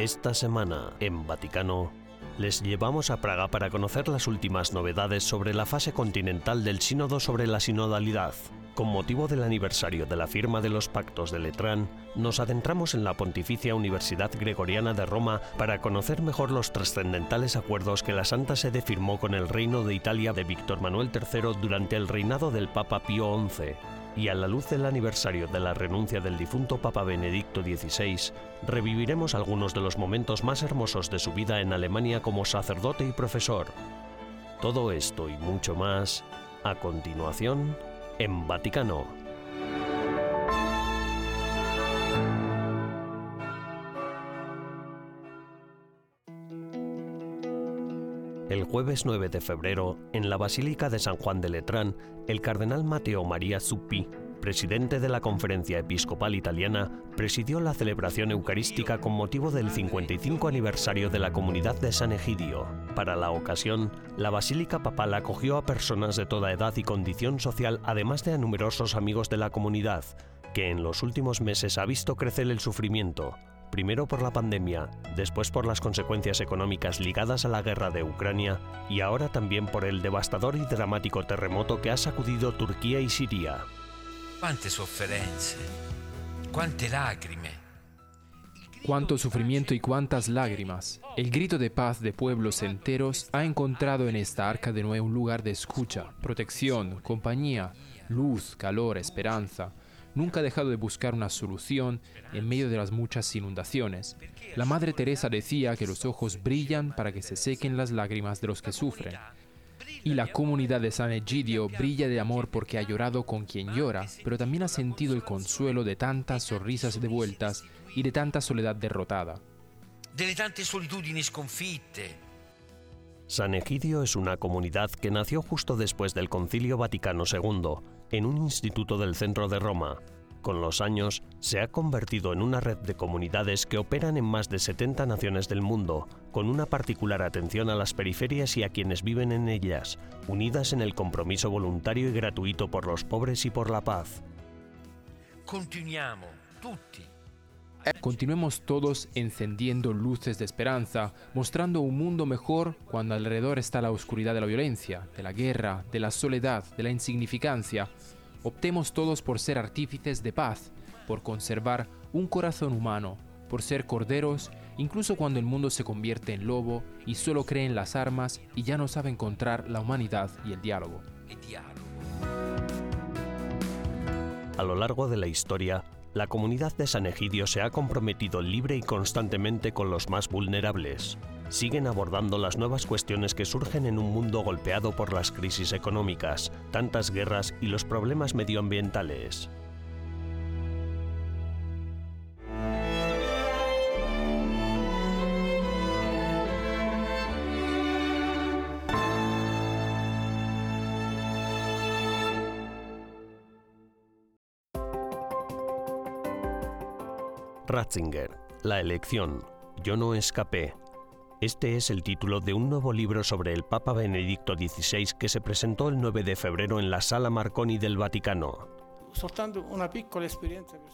Esta semana, en Vaticano, les llevamos a Praga para conocer las últimas novedades sobre la fase continental del Sínodo sobre la sinodalidad. Con motivo del aniversario de la firma de los pactos de Letrán, nos adentramos en la Pontificia Universidad Gregoriana de Roma para conocer mejor los trascendentales acuerdos que la Santa Sede firmó con el Reino de Italia de Víctor Manuel III durante el reinado del Papa Pío XI y a la luz del aniversario de la renuncia del difunto Papa Benedicto XVI, reviviremos algunos de los momentos más hermosos de su vida en Alemania como sacerdote y profesor. Todo esto y mucho más, a continuación, en Vaticano. El jueves 9 de febrero, en la Basílica de San Juan de Letrán, el cardenal Mateo María Zuppi, presidente de la Conferencia Episcopal Italiana, presidió la celebración eucarística con motivo del 55 aniversario de la comunidad de San Egidio. Para la ocasión, la Basílica Papal acogió a personas de toda edad y condición social, además de a numerosos amigos de la comunidad, que en los últimos meses ha visto crecer el sufrimiento, primero por la pandemia, después por las consecuencias económicas ligadas a la guerra de Ucrania y ahora también por el devastador y dramático terremoto que ha sacudido Turquía y Siria. Quante sofferenze, quante lacrime. Cuánto sufrimiento y cuántas lágrimas. El grito de paz de pueblos enteros ha encontrado en esta arca de nuevo un lugar de escucha, protección, compañía, luz, calor, esperanza nunca ha dejado de buscar una solución en medio de las muchas inundaciones. La Madre Teresa decía que los ojos brillan para que se sequen las lágrimas de los que sufren. Y la comunidad de San Egidio brilla de amor porque ha llorado con quien llora, pero también ha sentido el consuelo de tantas sonrisas devueltas y de tanta soledad derrotada. Delle tante solitudini sconfitte. San Egidio es una comunidad que nació justo después del Concilio Vaticano II en un instituto del centro de Roma. Con los años, se ha convertido en una red de comunidades que operan en más de 70 naciones del mundo, con una particular atención a las periferias y a quienes viven en ellas, unidas en el compromiso voluntario y gratuito por los pobres y por la paz. Continuiamo, tutti. Continuemos todos encendiendo luces de esperanza, mostrando un mundo mejor cuando alrededor está la oscuridad de la violencia, de la guerra, de la soledad, de la insignificancia. Optemos todos por ser artífices de paz, por conservar un corazón humano, por ser corderos, incluso cuando el mundo se convierte en lobo y solo cree en las armas y ya no sabe encontrar la humanidad y el diálogo. A lo largo de la historia, la comunidad de San Egidio se ha comprometido libre y constantemente con los más vulnerables. Siguen abordando las nuevas cuestiones que surgen en un mundo golpeado por las crisis económicas, tantas guerras y los problemas medioambientales. Ratzinger, La elección. Yo no escapé. Este es el título de un nuevo libro sobre el Papa Benedicto XVI que se presentó el 9 de febrero en la Sala Marconi del Vaticano.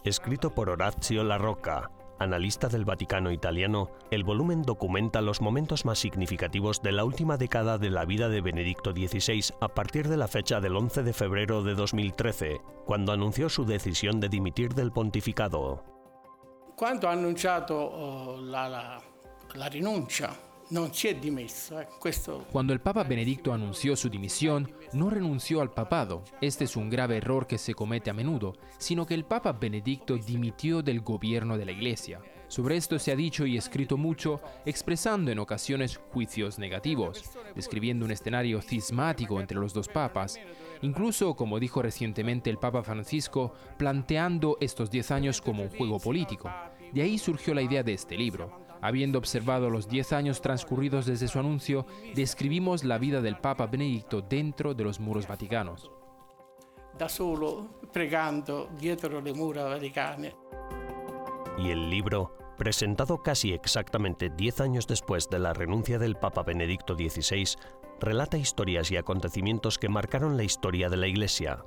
Escrito por Orazio La Rocca, analista del Vaticano italiano, el volumen documenta los momentos más significativos de la última década de la vida de Benedicto XVI a partir de la fecha del 11 de febrero de 2013, cuando anunció su decisión de dimitir del pontificado. Quando ha annunciato oh, la, la- la rinuncia, eh, Cuando el Papa Benedicto anunció su dimisión, no renunció al papado. Este es un grave error que se comete a menudo, sino que el Papa Benedicto dimitió del gobierno de la Iglesia. Sobre esto se ha dicho y escrito mucho, expresando en ocasiones juicios negativos, describiendo un escenario cismático entre los dos papas, incluso, como dijo recientemente el Papa Francisco, planteando estos 10 años como un juego político. De ahí surgió la idea de este libro. Habiendo observado los 10 años transcurridos desde su anuncio, describimos la vida del Papa Benedicto dentro de los muros vaticanos. da solo, pregando dietro le mura vaticane. Y el libro, presentado casi exactamente 10 años después de la renuncia del Papa Benedicto XVI, relata historias y acontecimientos que marcaron la historia de la Iglesia.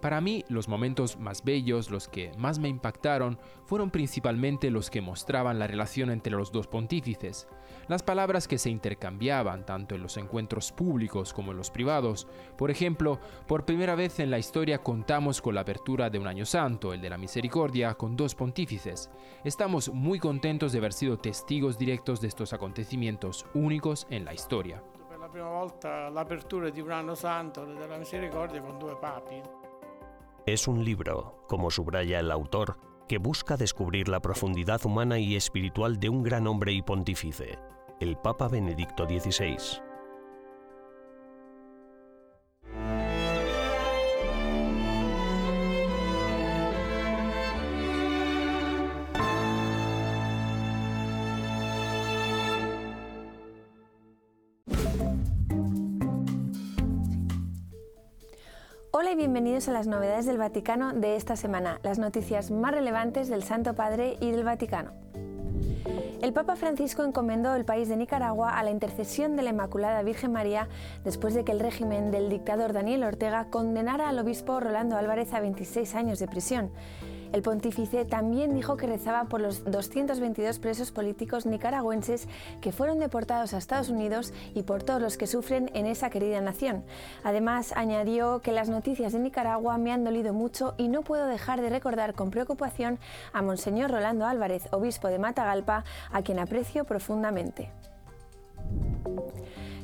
Para mí, los momentos más bellos, los que más me impactaron, fueron principalmente los que mostraban la relación entre los dos pontífices. Las palabras que se intercambiaban tanto en los encuentros públicos como en los privados. Por ejemplo, por primera vez en la historia contamos con la apertura de un año santo, el de la misericordia, con dos pontífices. Estamos muy contentos de haber sido testigos directos de estos acontecimientos únicos en la historia. Per la prima volta l'apertura di un anno santo della misericordia con due papi. Es un libro, como subraya el autor, que busca descubrir la profundidad humana y espiritual de un gran hombre y pontífice, el Papa Benedicto XVI. Hola y bienvenidos a las novedades del Vaticano de esta semana, las noticias más relevantes del Santo Padre y del Vaticano. El Papa Francisco encomendó el país de Nicaragua a la intercesión de la Inmaculada Virgen María después de que el régimen del dictador Daniel Ortega condenara al obispo Rolando Álvarez a 26 años de prisión. El pontífice también dijo que rezaba por los 222 presos políticos nicaragüenses que fueron deportados a Estados Unidos y por todos los que sufren en esa querida nación. Además, añadió que las noticias de Nicaragua me han dolido mucho y no puedo dejar de recordar con preocupación a Monseñor Rolando Álvarez, obispo de Matagalpa, a quien aprecio profundamente.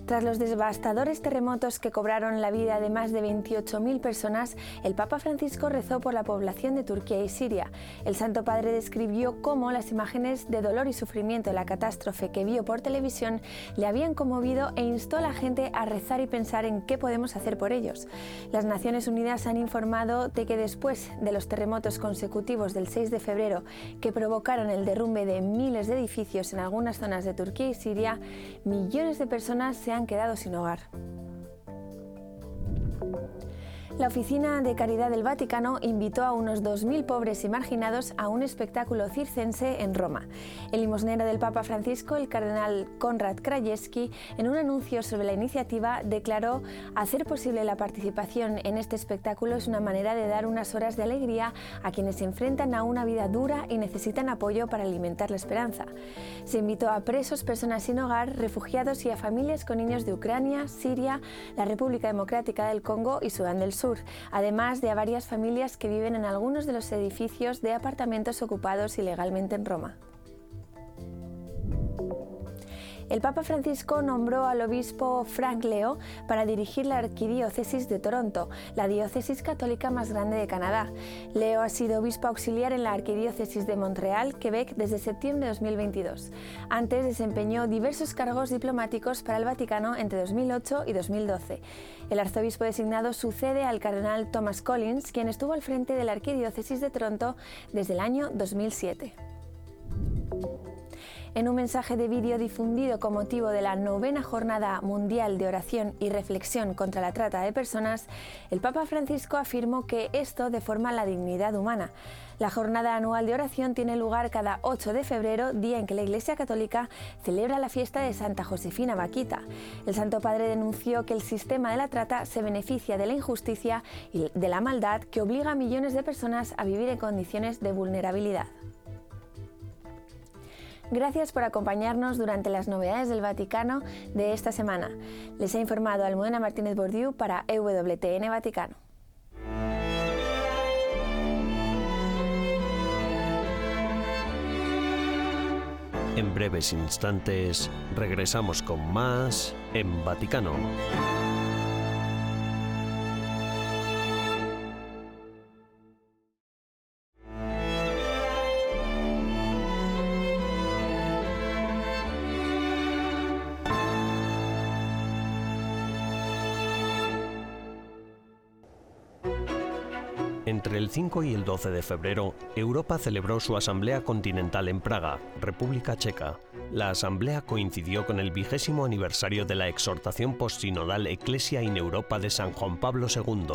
Tras los devastadores terremotos que cobraron la vida de más de 28.000 personas, el Papa Francisco rezó por la población de Turquía y Siria. El Santo Padre describió cómo las imágenes de dolor y sufrimiento de la catástrofe que vio por televisión le habían conmovido e instó a la gente a rezar y pensar en qué podemos hacer por ellos. Las Naciones Unidas han informado de que después de los terremotos consecutivos del 6 de febrero que provocaron el derrumbe de miles de edificios en algunas zonas de Turquía y Siria, millones de personas se han quedado sin hogar. La Oficina de Caridad del Vaticano invitó a unos 2.000 pobres y marginados a un espectáculo circense en Roma. El limosnero del Papa Francisco, el cardenal Konrad Krajewski, en un anuncio sobre la iniciativa, declaró hacer posible la participación en este espectáculo es una manera de dar unas horas de alegría a quienes se enfrentan a una vida dura y necesitan apoyo para alimentar la esperanza. Se invitó a presos, personas sin hogar, refugiados y a familias con niños de Ucrania, Siria, la República Democrática del Congo y Sudán del Sur además de a varias familias que viven en algunos de los edificios de apartamentos ocupados ilegalmente en Roma. El Papa Francisco nombró al obispo Frank Leo para dirigir la Arquidiócesis de Toronto, la diócesis católica más grande de Canadá. Leo ha sido obispo auxiliar en la Arquidiócesis de Montreal, Quebec, desde septiembre de 2022. Antes desempeñó diversos cargos diplomáticos para el Vaticano entre 2008 y 2012. El arzobispo designado sucede al cardenal Thomas Collins, quien estuvo al frente de la Arquidiócesis de Toronto desde el año 2007. En un mensaje de vídeo difundido con motivo de la novena Jornada Mundial de Oración y Reflexión contra la Trata de Personas, el Papa Francisco afirmó que esto deforma la dignidad humana. La jornada anual de oración tiene lugar cada 8 de febrero, día en que la Iglesia Católica celebra la fiesta de Santa Josefina Vaquita. El Santo Padre denunció que el sistema de la trata se beneficia de la injusticia y de la maldad que obliga a millones de personas a vivir en condiciones de vulnerabilidad. Gracias por acompañarnos durante las novedades del Vaticano de esta semana. Les ha informado Almudena Martínez Bordiú para EWTN Vaticano. En breves instantes regresamos con más en Vaticano. El 5 y el 12 de febrero, Europa celebró su Asamblea Continental en Praga, República Checa. La asamblea coincidió con el vigésimo aniversario de la exhortación postsinodal Ecclesia in Europa de San Juan Pablo II.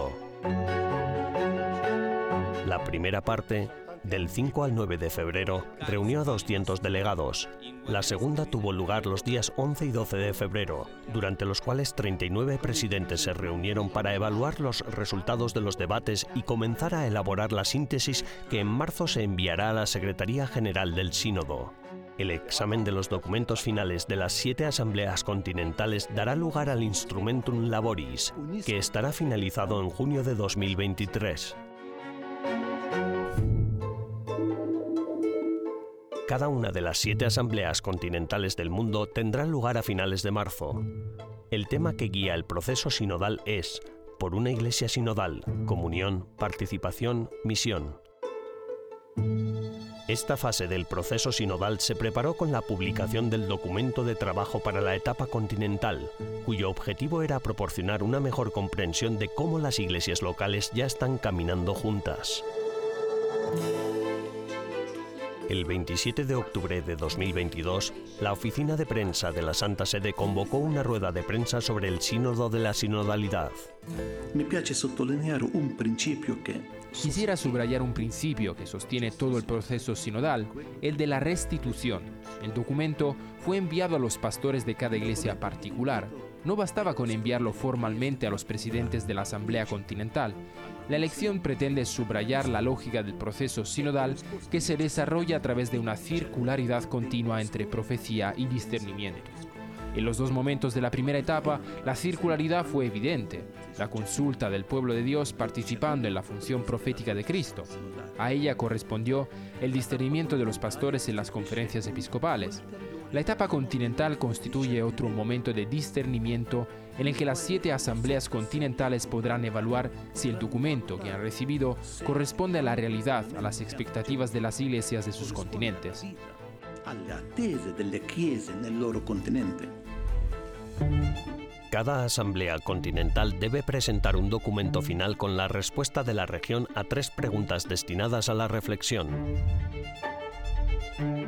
La primera parte, del 5 al 9 de febrero, reunió a 200 delegados. La segunda tuvo lugar los días 11 y 12 de febrero, durante los cuales 39 presidentes se reunieron para evaluar los resultados de los debates y comenzar a elaborar la síntesis que en marzo se enviará a la Secretaría General del Sínodo. El examen de los documentos finales de las siete asambleas continentales dará lugar al Instrumentum Laboris, que estará finalizado en junio de 2023. Cada una de las siete asambleas continentales del mundo tendrá lugar a finales de marzo. El tema que guía el proceso sinodal es, por una iglesia sinodal, comunión, participación, misión. Esta fase del proceso sinodal se preparó con la publicación del documento de trabajo para la etapa continental, cuyo objetivo era proporcionar una mejor comprensión de cómo las iglesias locales ya están caminando juntas. El 27 de octubre de 2022, la oficina de prensa de la Santa Sede convocó una rueda de prensa sobre el sínodo de la sinodalidad. Mi piace sottolineare un principio que Quisiera subrayar un principio que sostiene todo el proceso sinodal, el de la restitución. El documento fue enviado a los pastores de cada iglesia particular. No bastaba con enviarlo formalmente a los presidentes de la Asamblea Continental. La elección pretende subrayar la lógica del proceso sinodal que se desarrolla a través de una circularidad continua entre profecía y discernimiento. En los dos momentos de la primera etapa, la circularidad fue evidente. La consulta del pueblo de Dios participando en la función profética de Cristo. A ella correspondió el discernimiento de los pastores en las conferencias episcopales. La etapa continental constituye otro momento de discernimiento en el que las siete asambleas continentales podrán evaluar si el documento que han recibido corresponde a la realidad, a las expectativas de las iglesias de sus continentes. Cada asamblea continental debe presentar un documento final con la respuesta de la región a tres preguntas destinadas a la reflexión.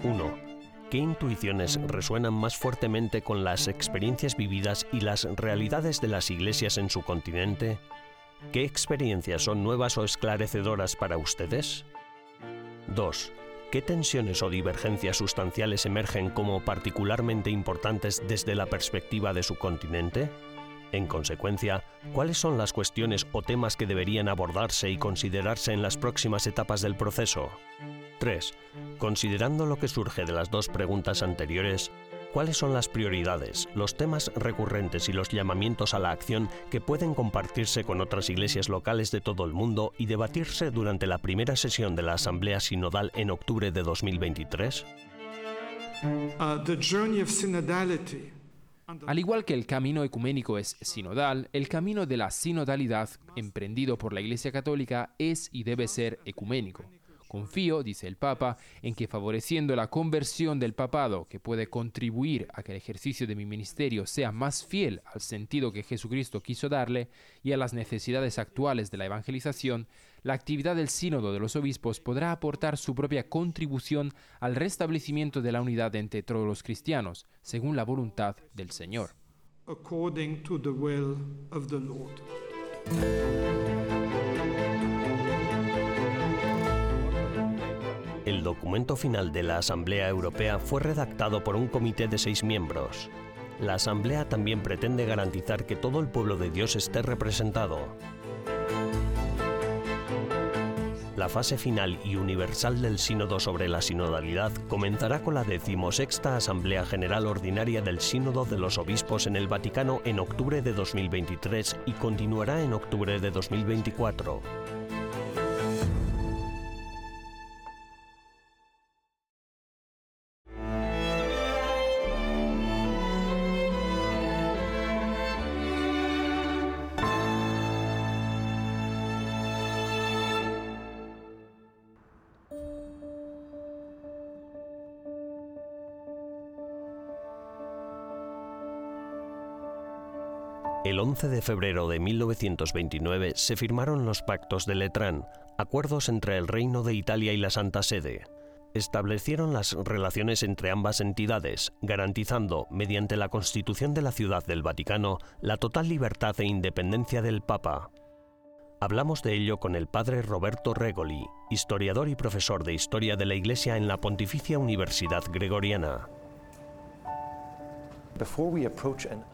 1. ¿Qué intuiciones resuenan más fuertemente con las experiencias vividas y las realidades de las iglesias en su continente? ¿Qué experiencias son nuevas o esclarecedoras para ustedes? 2. ¿Qué tensiones o divergencias sustanciales emergen como particularmente importantes desde la perspectiva de su continente? En consecuencia, ¿cuáles son las cuestiones o temas que deberían abordarse y considerarse en las próximas etapas del proceso? 3. Considerando lo que surge de las dos preguntas anteriores, ¿cuáles son las prioridades, los temas recurrentes y los llamamientos a la acción que pueden compartirse con otras iglesias locales de todo el mundo y debatirse durante la primera sesión de la Asamblea Sinodal en octubre de 2023? Uh, the journey of synodality Al igual que el camino ecuménico es sinodal, el camino de la sinodalidad emprendido por la Iglesia Católica es y debe ser ecuménico. Confío, dice el Papa, en que favoreciendo la conversión del papado, que puede contribuir a que el ejercicio de mi ministerio sea más fiel al sentido que Jesucristo quiso darle y a las necesidades actuales de la evangelización, la actividad del sínodo de los obispos podrá aportar su propia contribución al restablecimiento de la unidad entre todos los cristianos, según la voluntad del Señor. according to the will of the Lord. El documento final de la Asamblea Europea fue redactado por un comité de seis miembros. La Asamblea también pretende garantizar que todo el pueblo de Dios esté representado. La fase final y universal del Sínodo sobre la sinodalidad comenzará con la decimosexta Asamblea General Ordinaria del Sínodo de los Obispos en el Vaticano en octubre de 2023 y continuará en octubre de 2024. 11 de febrero de 1929 se firmaron los Pactos de Letrán, acuerdos entre el Reino de Italia y la Santa Sede. Establecieron las relaciones entre ambas entidades, garantizando, mediante la Constitución de la Ciudad del Vaticano, la total libertad e independencia del Papa. Hablamos de ello con el padre Roberto Regoli, historiador y profesor de Historia de la Iglesia en la Pontificia Universidad Gregoriana.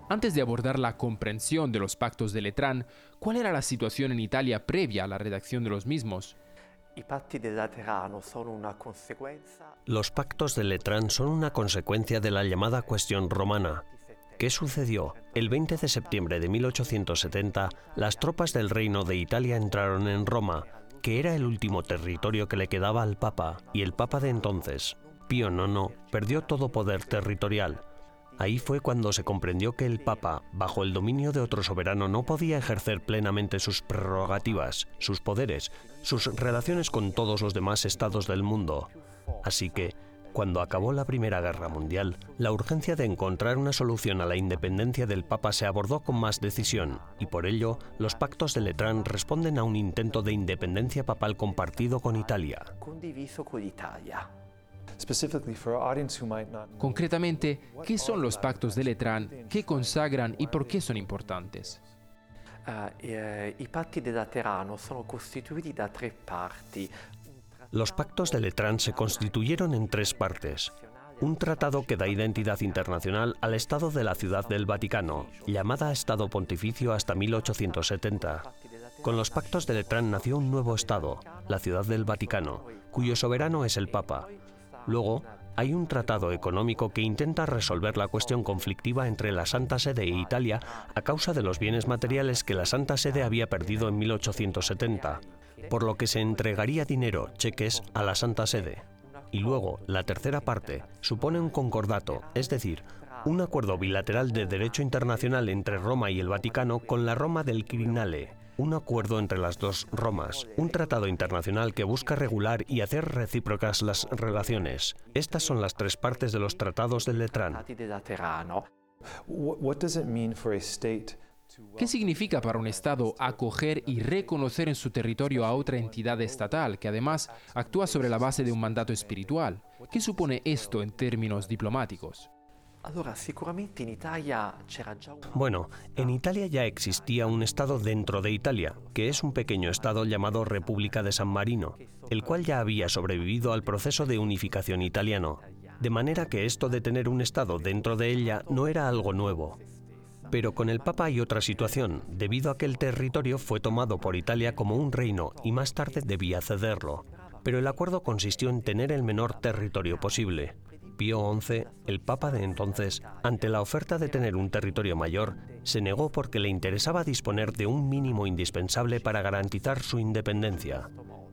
Antes de abordar la comprensión de los pactos de Letrán, ¿cuál era la situación en Italia previa a la redacción de los mismos? Los pactos de Letrán son una consecuencia de la llamada cuestión romana. ¿Qué sucedió? El 20 de septiembre de 1870, las tropas del Reino de Italia entraron en Roma, que era el último territorio que le quedaba al Papa, y el Papa de entonces, Pío IX, perdió todo poder territorial. Ahí fue cuando se comprendió que el Papa, bajo el dominio de otro soberano, no podía ejercer plenamente sus prerrogativas, sus poderes, sus relaciones con todos los demás estados del mundo. Así que, cuando acabó la Primera Guerra Mundial, la urgencia de encontrar una solución a la independencia del Papa se abordó con más decisión, y por ello los pactos de Letrán responden a un intento de independencia papal compartido con Italia. Concretamente, ¿qué son los pactos de Letrán? ¿Qué consagran y por qué son importantes? Los pactos de Letrán se constituyeron en tres partes. Un tratado que da identidad internacional al Estado de la Ciudad del Vaticano, llamada Estado Pontificio hasta 1870. Con los pactos de Letrán nació un nuevo Estado, la Ciudad del Vaticano, cuyo soberano es el Papa. Luego, hay un tratado económico que intenta resolver la cuestión conflictiva entre la Santa Sede e Italia a causa de los bienes materiales que la Santa Sede había perdido en 1870, por lo que se entregaría dinero, cheques, a la Santa Sede. Y luego, la tercera parte supone un concordato, es decir, un acuerdo bilateral de derecho internacional entre Roma y el Vaticano con la Roma del Quirinale, un acuerdo entre las dos Romas, un tratado internacional que busca regular y hacer recíprocas las relaciones. Estas son las tres partes de los tratados del Letrán. ¿Qué significa para un Estado acoger y reconocer en su territorio a otra entidad estatal que además actúa sobre la base de un mandato espiritual? ¿Qué supone esto en términos diplomáticos? Bueno, en Italia ya existía un Estado dentro de Italia, que es un pequeño Estado llamado República de San Marino, el cual ya había sobrevivido al proceso de unificación italiano, de manera que esto de tener un Estado dentro de ella no era algo nuevo. Pero con el Papa hay otra situación, debido a que el territorio fue tomado por Italia como un reino y más tarde debía cederlo. Pero el acuerdo consistió en tener el menor territorio posible. Pío XI, el Papa de entonces, ante la oferta de tener un territorio mayor, se negó porque le interesaba disponer de un mínimo indispensable para garantizar su independencia.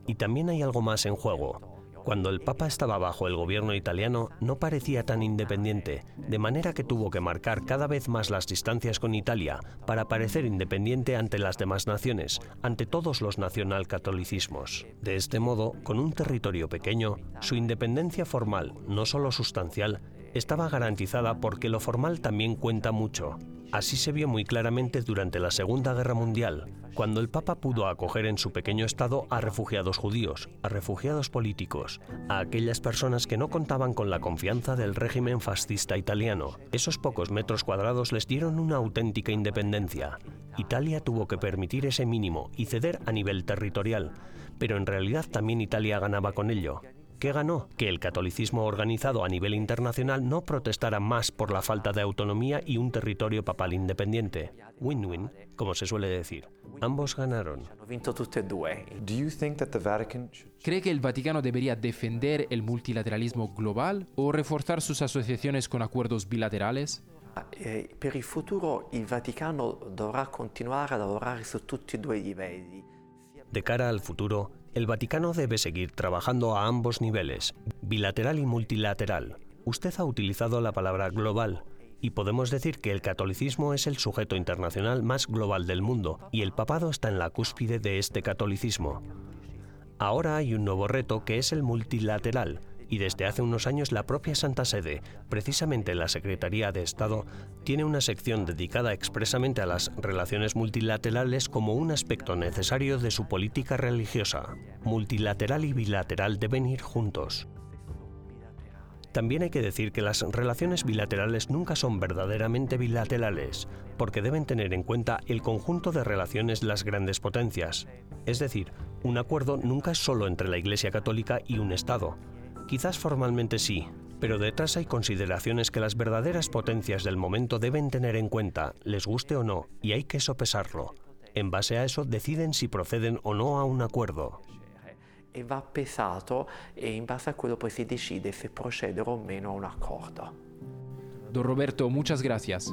Y también hay algo más en juego. Cuando el Papa estaba bajo el gobierno italiano no parecía tan independiente, de manera que tuvo que marcar cada vez más las distancias con Italia para parecer independiente ante las demás naciones, ante todos los nacionalcatolicismos. De este modo, con un territorio pequeño, su independencia formal, no solo sustancial, estaba garantizada porque lo formal también cuenta mucho. Así se vio muy claramente durante la Segunda Guerra Mundial, cuando el Papa pudo acoger en su pequeño estado a refugiados judíos, a refugiados políticos, a aquellas personas que no contaban con la confianza del régimen fascista italiano. Esos pocos metros cuadrados les dieron una auténtica independencia. Italia tuvo que permitir ese mínimo y ceder a nivel territorial, pero en realidad también Italia ganaba con ello. ¿Qué ganó? Que el catolicismo organizado a nivel internacional no protestara más por la falta de autonomía y un territorio papal independiente. Win-win, como se suele decir. Ambos ganaron. ¿Cree que el Vaticano debería defender el multilateralismo global o reforzar sus asociaciones con acuerdos bilaterales? Eh, per il futuro il Vaticano dovrà continuare a lavorare su tutti e due i livelli. De cara al futuro, el Vaticano debe seguir trabajando a ambos niveles, bilateral y multilateral. Usted ha utilizado la palabra global, y podemos decir que el catolicismo es el sujeto internacional más global del mundo, y el papado está en la cúspide de este catolicismo. Ahora hay un nuevo reto que es el multilateral, y desde hace unos años la propia Santa Sede, precisamente la Secretaría de Estado, tiene una sección dedicada expresamente a las relaciones multilaterales como un aspecto necesario de su política religiosa. Multilateral y bilateral deben ir juntos. También hay que decir que las relaciones bilaterales nunca son verdaderamente bilaterales, porque deben tener en cuenta el conjunto de relaciones las grandes potencias. Es decir, un acuerdo nunca es solo entre la Iglesia Católica y un Estado, Quizás formalmente sí, Pero detrás hay consideraciones que las verdaderas potencias del momento deben tener en cuenta, les guste o no, y hay que sopesarlo. En base a eso deciden si proceden o no a un acuerdo. E va pesato e in base a quello poi si decide se procedere o meno a un accordo. Don Roberto, muchas gracias.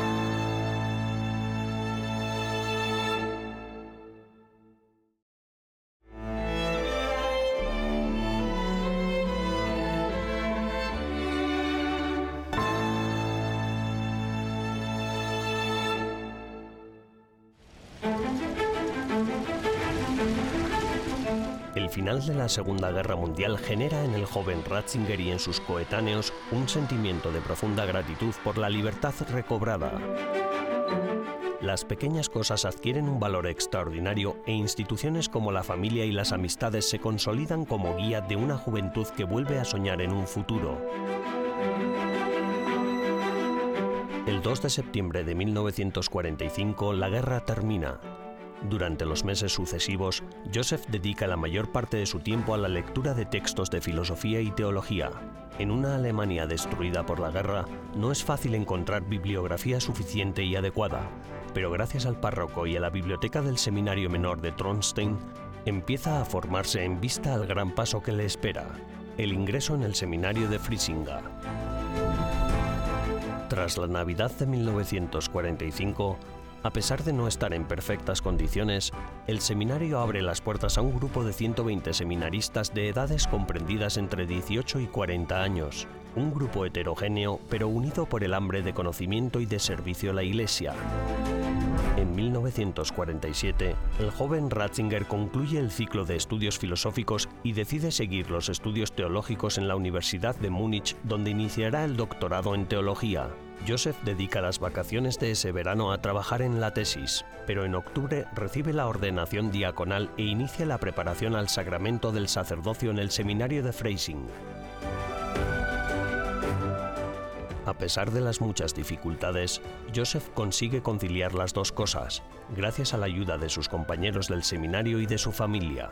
De la Segunda Guerra Mundial genera en el joven Ratzinger y en sus coetáneos un sentimiento de profunda gratitud por la libertad recobrada. Las pequeñas cosas adquieren un valor extraordinario e instituciones como la familia y las amistades se consolidan como guía de una juventud que vuelve a soñar en un futuro. El 2 de septiembre de 1945 la guerra termina. Durante los meses sucesivos, Joseph dedica la mayor parte de su tiempo a la lectura de textos de filosofía y teología. En una Alemania destruida por la guerra, no es fácil encontrar bibliografía suficiente y adecuada, pero gracias al párroco y a la biblioteca del Seminario Menor de Tronstein, empieza a formarse en vista al gran paso que le espera, el ingreso en el Seminario de Frisinga. Tras la Navidad de 1945, a pesar de no estar en perfectas condiciones, el seminario abre las puertas a un grupo de 120 seminaristas de edades comprendidas entre 18 y 40 años, un grupo heterogéneo pero unido por el hambre de conocimiento y de servicio a la Iglesia. En 1947, el joven Ratzinger concluye el ciclo de estudios filosóficos y decide seguir los estudios teológicos en la Universidad de Múnich, donde iniciará el doctorado en teología. Joseph dedica las vacaciones de ese verano a trabajar en la tesis, pero en octubre recibe la ordenación diaconal e inicia la preparación al sacramento del sacerdocio en el seminario de Freising. A pesar de las muchas dificultades, Joseph consigue conciliar las dos cosas, gracias a la ayuda de sus compañeros del seminario y de su familia.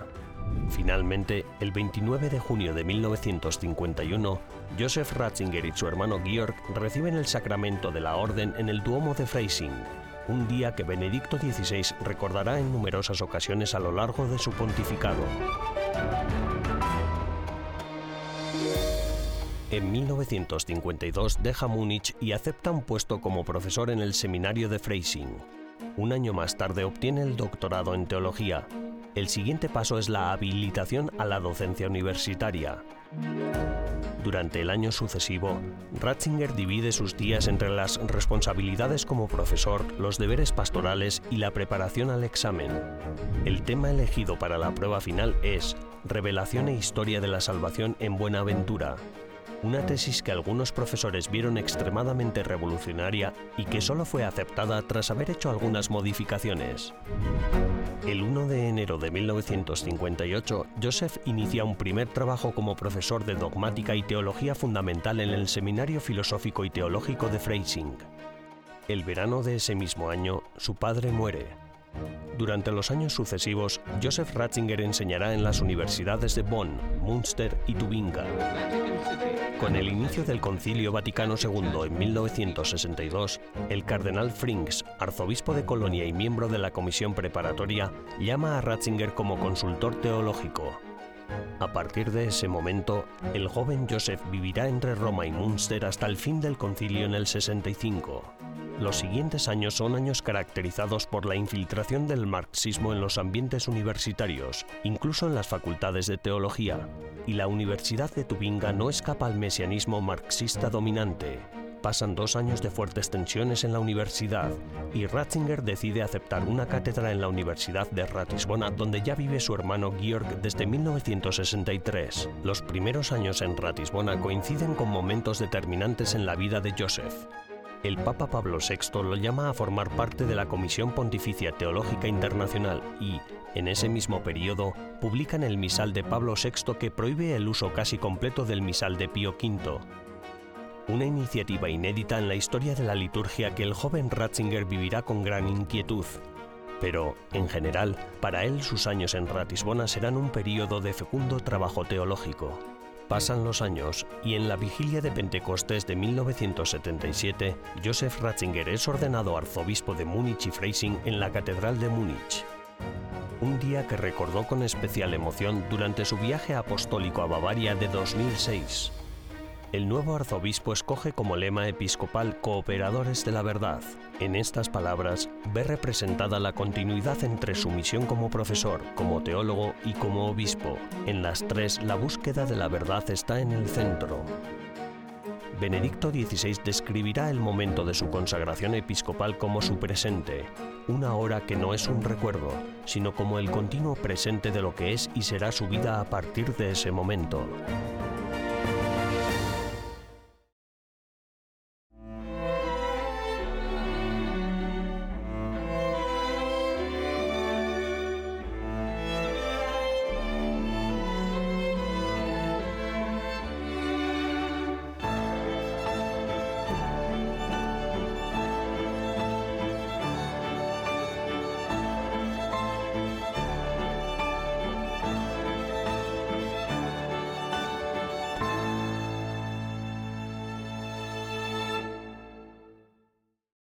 Finalmente, el 29 de junio de 1951, Joseph Ratzinger y su hermano Georg reciben el sacramento de la orden en el Duomo de Freising, un día que Benedicto XVI recordará en numerosas ocasiones a lo largo de su pontificado. En 1952 deja Múnich y acepta un puesto como profesor en el seminario de Freising. Un año más tarde obtiene el doctorado en teología. El siguiente paso es la habilitación a la docencia universitaria. Durante el año sucesivo, Ratzinger divide sus días entre las responsabilidades como profesor, los deberes pastorales y la preparación al examen. El tema elegido para la prueba final es Revelación e Historia de la Salvación en Buenaventura, una tesis que algunos profesores vieron extremadamente revolucionaria y que solo fue aceptada tras haber hecho algunas modificaciones. El 1 de enero de 1958, Joseph inicia un primer trabajo como profesor de dogmática y teología fundamental en el Seminario Filosófico y Teológico de Freising. El verano de ese mismo año, su padre muere. Durante los años sucesivos, Joseph Ratzinger enseñará en las universidades de Bonn, Münster y Tubinga. Con el inicio del Concilio Vaticano II en 1962, el cardenal Frings, arzobispo de Colonia y miembro de la comisión preparatoria, llama a Ratzinger como consultor teológico. A partir de ese momento, el joven Joseph vivirá entre Roma y Münster hasta el fin del concilio en el 65. Los siguientes años son años caracterizados por la infiltración del marxismo en los ambientes universitarios, incluso en las facultades de teología, y la Universidad de Tubinga no escapa al mesianismo marxista dominante. Pasan dos años de fuertes tensiones en la universidad y Ratzinger decide aceptar una cátedra en la Universidad de Ratisbona donde ya vive su hermano Georg desde 1963. Los primeros años en Ratisbona coinciden con momentos determinantes en la vida de Joseph. El Papa Pablo VI lo llama a formar parte de la Comisión Pontificia Teológica Internacional y, en ese mismo periodo, publican el misal de Pablo VI que prohíbe el uso casi completo del misal de Pío V. una iniciativa inédita en la historia de la liturgia que el joven Ratzinger vivirá con gran inquietud. Pero, en general, para él sus años en Ratisbona serán un período de fecundo trabajo teológico. Pasan los años y en la vigilia de Pentecostés de 1977, Joseph Ratzinger es ordenado arzobispo de Múnich y Freising en la Catedral de Múnich. Un día que recordó con especial emoción durante su viaje apostólico a Bavaria de 2006. El nuevo arzobispo escoge como lema episcopal Cooperadores de la Verdad. En estas palabras ve representada la continuidad entre su misión como profesor, como teólogo y como obispo. En las tres, la búsqueda de la verdad está en el centro. Benedicto XVI describirá el momento de su consagración episcopal como su presente, una hora que no es un recuerdo, sino como el continuo presente de lo que es y será su vida a partir de ese momento.